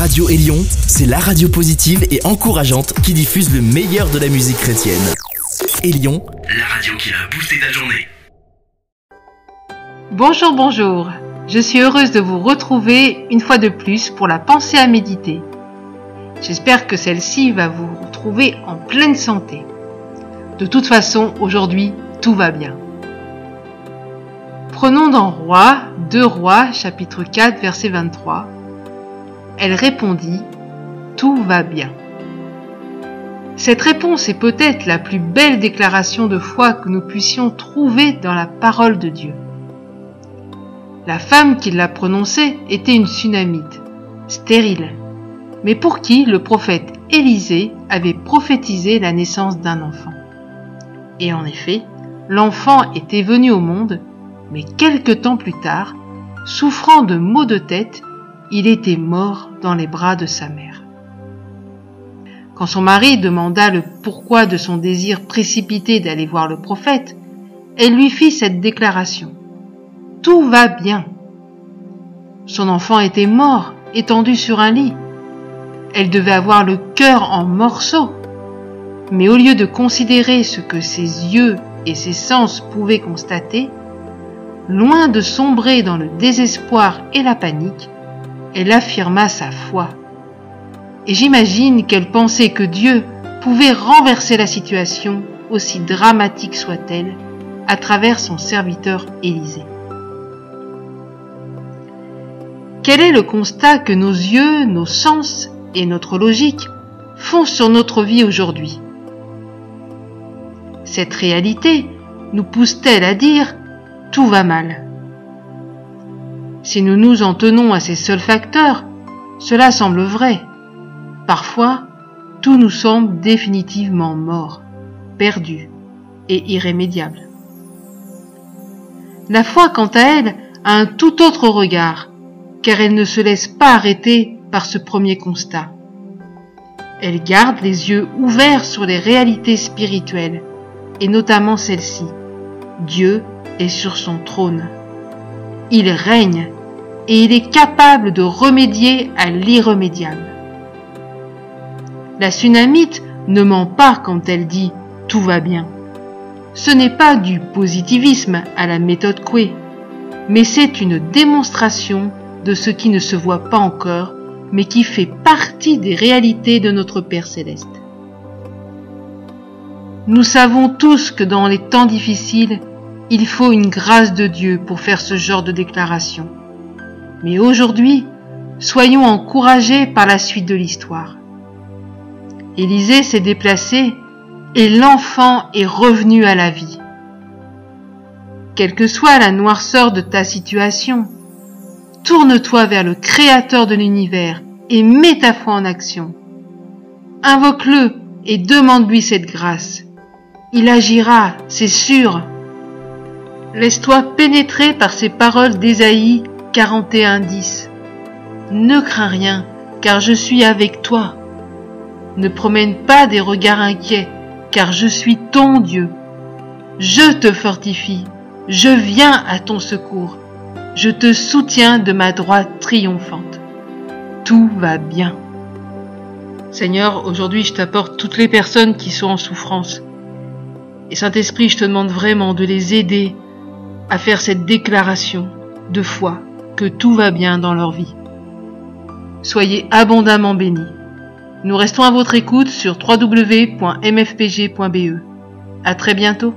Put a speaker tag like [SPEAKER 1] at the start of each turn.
[SPEAKER 1] Radio Élion, c'est la radio positive et encourageante qui diffuse le meilleur de la musique chrétienne. Élion, la radio qui a boosté ta journée.
[SPEAKER 2] Bonjour, bonjour. Je suis heureuse de vous retrouver une fois de plus pour la pensée à méditer. J'espère que celle-ci va vous retrouver en pleine santé. De toute façon, aujourd'hui, tout va bien. Prenons dans Roi, 2 Rois, chapitre 4, verset 23. Elle répondit, Tout va bien. Cette réponse est peut-être la plus belle déclaration de foi que nous puissions trouver dans la parole de Dieu. La femme qui l'a prononcée était une sunamite, stérile, mais pour qui le prophète Élisée avait prophétisé la naissance d'un enfant. Et en effet, l'enfant était venu au monde, mais quelque temps plus tard, souffrant de maux de tête, il était mort dans les bras de sa mère. Quand son mari demanda le pourquoi de son désir précipité d'aller voir le prophète, elle lui fit cette déclaration. Tout va bien. Son enfant était mort, étendu sur un lit. Elle devait avoir le cœur en morceaux. Mais au lieu de considérer ce que ses yeux et ses sens pouvaient constater, loin de sombrer dans le désespoir et la panique, elle affirma sa foi. Et j'imagine qu'elle pensait que Dieu pouvait renverser la situation, aussi dramatique soit-elle, à travers son serviteur Élisée. Quel est le constat que nos yeux, nos sens et notre logique font sur notre vie aujourd'hui? Cette réalité nous pousse-t-elle à dire tout va mal Si nous nous en tenons à ces seuls facteurs, cela semble vrai. Parfois, tout nous semble définitivement mort, perdu et irrémédiable. La foi, quant à elle, a un tout autre regard car elle ne se laisse pas arrêter par ce premier constat. Elle garde les yeux ouverts sur les réalités spirituelles, et notamment celle-ci. Dieu est sur son trône. Il règne, et il est capable de remédier à l'irrémédiable. La tsunamite ne ment pas quand elle dit tout va bien. Ce n'est pas du positivisme à la méthode Coué, mais c'est une démonstration de ce qui ne se voit pas encore, mais qui fait partie des réalités de notre Père céleste. Nous savons tous que dans les temps difficiles, il faut une grâce de Dieu pour faire ce genre de déclaration. Mais aujourd'hui, soyons encouragés par la suite de l'histoire. Élisée s'est déplacé et l'enfant est revenu à la vie. Quelle que soit la noirceur de ta situation, Tourne-toi vers le Créateur de l'univers et mets ta foi en action. Invoque-le et demande-lui cette grâce. Il agira, c'est sûr. Laisse-toi pénétrer par ces paroles d'Ésaïe 41.10. Ne crains rien, car je suis avec toi. Ne promène pas des regards inquiets, car je suis ton Dieu. Je te fortifie, je viens à ton secours je te soutiens de ma droite triomphante. Tout va bien. Seigneur, aujourd'hui je t'apporte toutes les personnes qui sont en souffrance. Et Saint-Esprit, je te demande vraiment de les aider à faire cette déclaration de foi tout va bien dans leur vie. Soyez abondamment bénis. Nous restons à votre écoute sur www.mfpg.be. À très bientôt.